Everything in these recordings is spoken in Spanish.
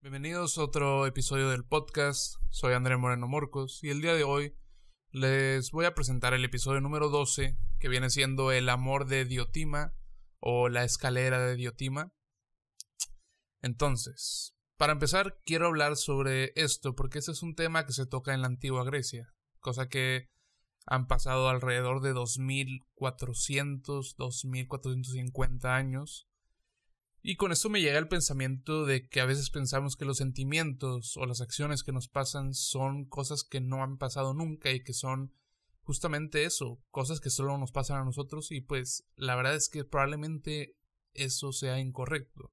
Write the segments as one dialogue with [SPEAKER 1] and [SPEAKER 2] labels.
[SPEAKER 1] Bienvenidos a otro episodio del podcast. Soy André Moreno Morcos y el día de hoy les voy a presentar el episodio número 12 que viene siendo El amor de Diotima o la escalera de Diotima. Entonces, para empezar quiero hablar sobre esto porque ese es un tema que se toca en la antigua Grecia, cosa que han pasado alrededor de 2400, 2450 años y con esto me llega el pensamiento de que a veces pensamos que los sentimientos o las acciones que nos pasan son cosas que no han pasado nunca y que son justamente eso, cosas que solo nos pasan a nosotros y pues la verdad es que probablemente eso sea incorrecto.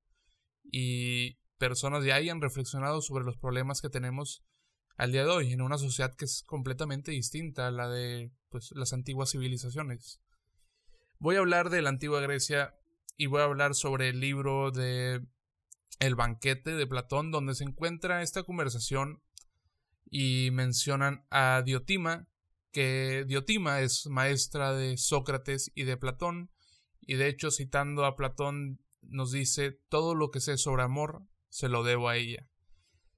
[SPEAKER 1] Y personas ya hayan reflexionado sobre los problemas que tenemos al día de hoy en una sociedad que es completamente distinta a la de pues las antiguas civilizaciones. Voy a hablar de la antigua Grecia y voy a hablar sobre el libro de El banquete de Platón, donde se encuentra esta conversación y mencionan a Diotima, que Diotima es maestra de Sócrates y de Platón, y de hecho citando a Platón nos dice todo lo que sé sobre amor se lo debo a ella.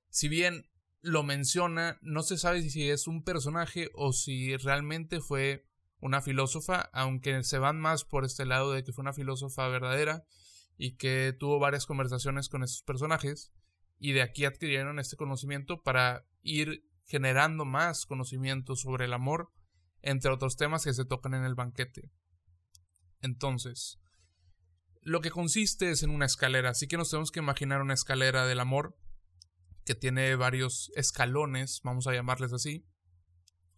[SPEAKER 1] Si bien lo menciona, no se sabe si es un personaje o si realmente fue una filósofa, aunque se van más por este lado de que fue una filósofa verdadera y que tuvo varias conversaciones con esos personajes y de aquí adquirieron este conocimiento para ir generando más conocimiento sobre el amor, entre otros temas que se tocan en el banquete. Entonces, lo que consiste es en una escalera, así que nos tenemos que imaginar una escalera del amor que tiene varios escalones, vamos a llamarles así,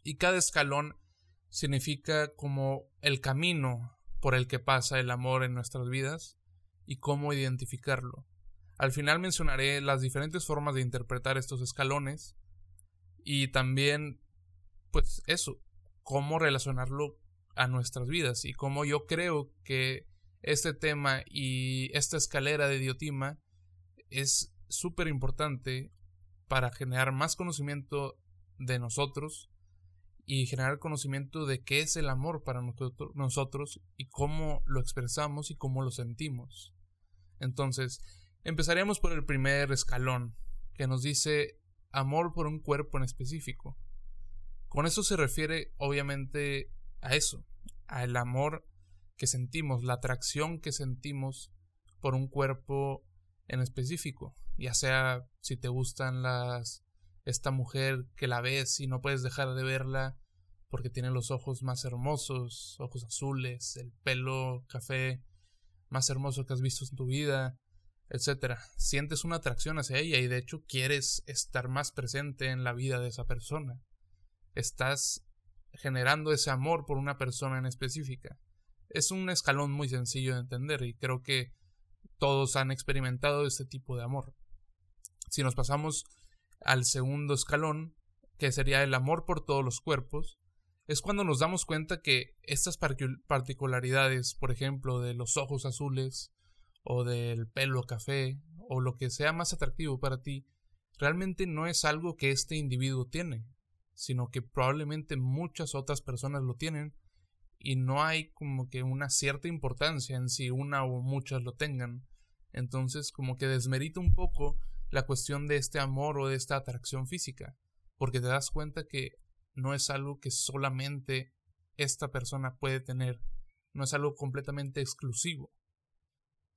[SPEAKER 1] y cada escalón significa como el camino por el que pasa el amor en nuestras vidas y cómo identificarlo. Al final mencionaré las diferentes formas de interpretar estos escalones y también, pues eso, cómo relacionarlo a nuestras vidas y cómo yo creo que este tema y esta escalera de Diotima es súper importante para generar más conocimiento de nosotros y generar conocimiento de qué es el amor para nosotros y cómo lo expresamos y cómo lo sentimos. Entonces, empezaríamos por el primer escalón, que nos dice amor por un cuerpo en específico. Con eso se refiere obviamente a eso, al amor que sentimos, la atracción que sentimos por un cuerpo en específico, ya sea si te gustan las esta mujer que la ves y no puedes dejar de verla porque tiene los ojos más hermosos, ojos azules, el pelo café más hermoso que has visto en tu vida, etcétera. Sientes una atracción hacia ella y de hecho quieres estar más presente en la vida de esa persona. Estás generando ese amor por una persona en específica. Es un escalón muy sencillo de entender y creo que todos han experimentado este tipo de amor. Si nos pasamos al segundo escalón, que sería el amor por todos los cuerpos, es cuando nos damos cuenta que estas particularidades, por ejemplo, de los ojos azules o del pelo café o lo que sea más atractivo para ti, realmente no es algo que este individuo tiene, sino que probablemente muchas otras personas lo tienen y no hay como que una cierta importancia en si una o muchas lo tengan. Entonces como que desmerita un poco la cuestión de este amor o de esta atracción física, porque te das cuenta que no es algo que solamente esta persona puede tener, no es algo completamente exclusivo.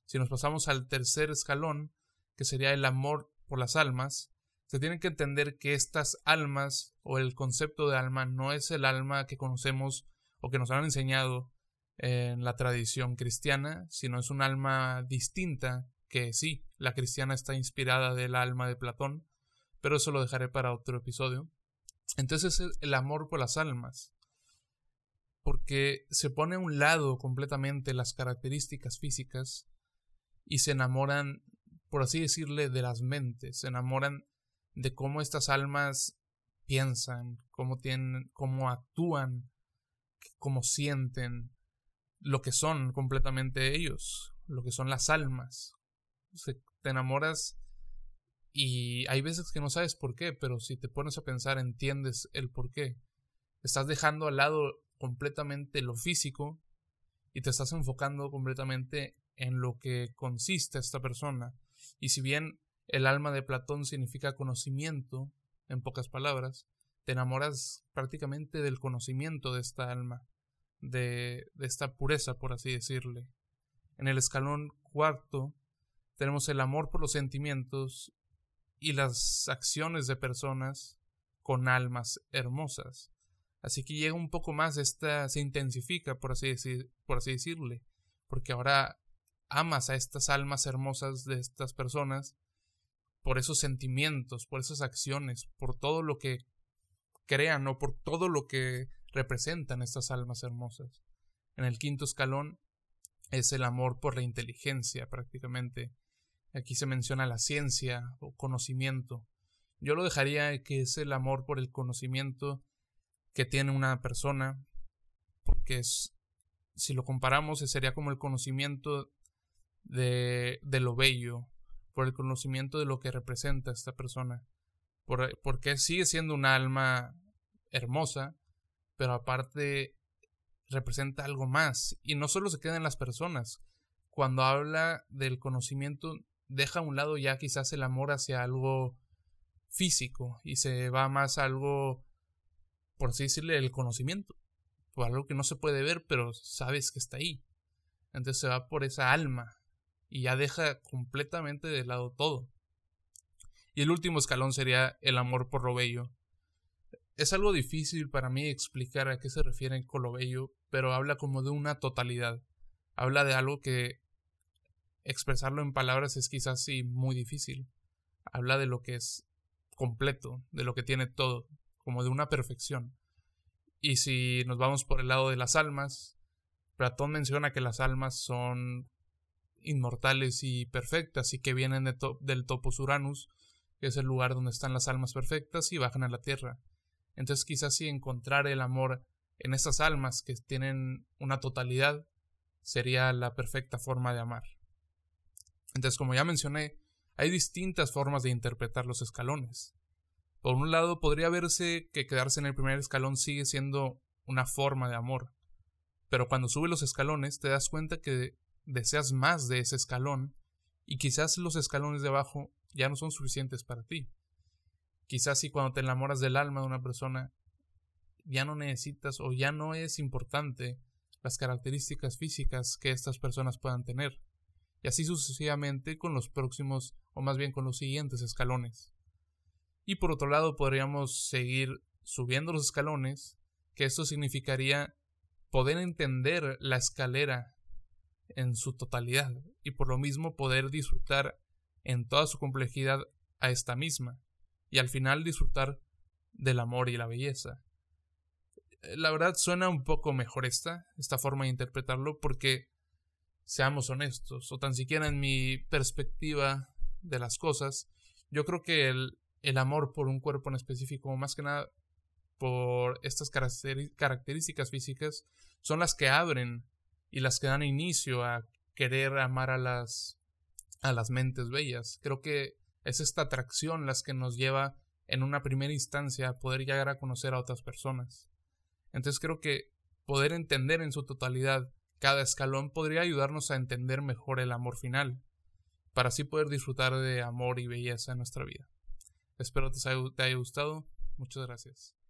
[SPEAKER 1] Si nos pasamos al tercer escalón, que sería el amor por las almas, se tiene que entender que estas almas o el concepto de alma no es el alma que conocemos o que nos han enseñado en la tradición cristiana, sino es un alma distinta que sí, la cristiana está inspirada del alma de Platón, pero eso lo dejaré para otro episodio. Entonces es el amor por las almas, porque se pone a un lado completamente las características físicas y se enamoran, por así decirle, de las mentes, se enamoran de cómo estas almas piensan, cómo tienen, cómo actúan, cómo sienten, lo que son completamente ellos, lo que son las almas, te enamoras y hay veces que no sabes por qué, pero si te pones a pensar entiendes el por qué. Estás dejando al lado completamente lo físico y te estás enfocando completamente en lo que consiste esta persona. Y si bien el alma de Platón significa conocimiento, en pocas palabras, te enamoras prácticamente del conocimiento de esta alma, de, de esta pureza, por así decirle. En el escalón cuarto tenemos el amor por los sentimientos y las acciones de personas con almas hermosas. Así que llega un poco más, esta se intensifica, por así, decir, por así decirle, porque ahora amas a estas almas hermosas de estas personas por esos sentimientos, por esas acciones, por todo lo que crean o por todo lo que representan estas almas hermosas. En el quinto escalón es el amor por la inteligencia prácticamente. Aquí se menciona la ciencia o conocimiento. Yo lo dejaría que es el amor por el conocimiento que tiene una persona, porque es, si lo comparamos, sería como el conocimiento de, de lo bello, por el conocimiento de lo que representa esta persona, por, porque sigue siendo una alma hermosa, pero aparte representa algo más, y no solo se queda en las personas, cuando habla del conocimiento, deja a un lado ya quizás el amor hacia algo físico y se va más a algo, por así decirle, el conocimiento, por algo que no se puede ver, pero sabes que está ahí. Entonces se va por esa alma y ya deja completamente de lado todo. Y el último escalón sería el amor por lo bello. Es algo difícil para mí explicar a qué se refiere con lo bello, pero habla como de una totalidad. Habla de algo que expresarlo en palabras es quizás sí muy difícil. Habla de lo que es completo, de lo que tiene todo, como de una perfección. Y si nos vamos por el lado de las almas, Platón menciona que las almas son inmortales y perfectas y que vienen del topos Uranus, que es el lugar donde están las almas perfectas y bajan a la tierra. Entonces quizás si encontrar el amor en estas almas que tienen una totalidad sería la perfecta forma de amar. Entonces, como ya mencioné, hay distintas formas de interpretar los escalones. Por un lado, podría verse que quedarse en el primer escalón sigue siendo una forma de amor, pero cuando subes los escalones te das cuenta que deseas más de ese escalón y quizás los escalones de abajo ya no son suficientes para ti. Quizás si cuando te enamoras del alma de una persona ya no necesitas o ya no es importante las características físicas que estas personas puedan tener y así sucesivamente con los próximos o más bien con los siguientes escalones. Y por otro lado podríamos seguir subiendo los escalones, que esto significaría poder entender la escalera en su totalidad y por lo mismo poder disfrutar en toda su complejidad a esta misma y al final disfrutar del amor y la belleza. La verdad suena un poco mejor esta, esta forma de interpretarlo porque seamos honestos, o tan siquiera en mi perspectiva de las cosas, yo creo que el, el amor por un cuerpo en específico, más que nada por estas características físicas, son las que abren y las que dan inicio a querer amar a las a las mentes bellas. Creo que es esta atracción las que nos lleva en una primera instancia a poder llegar a conocer a otras personas. Entonces creo que poder entender en su totalidad cada escalón podría ayudarnos a entender mejor el amor final, para así poder disfrutar de amor y belleza en nuestra vida. Espero te haya gustado. Muchas gracias.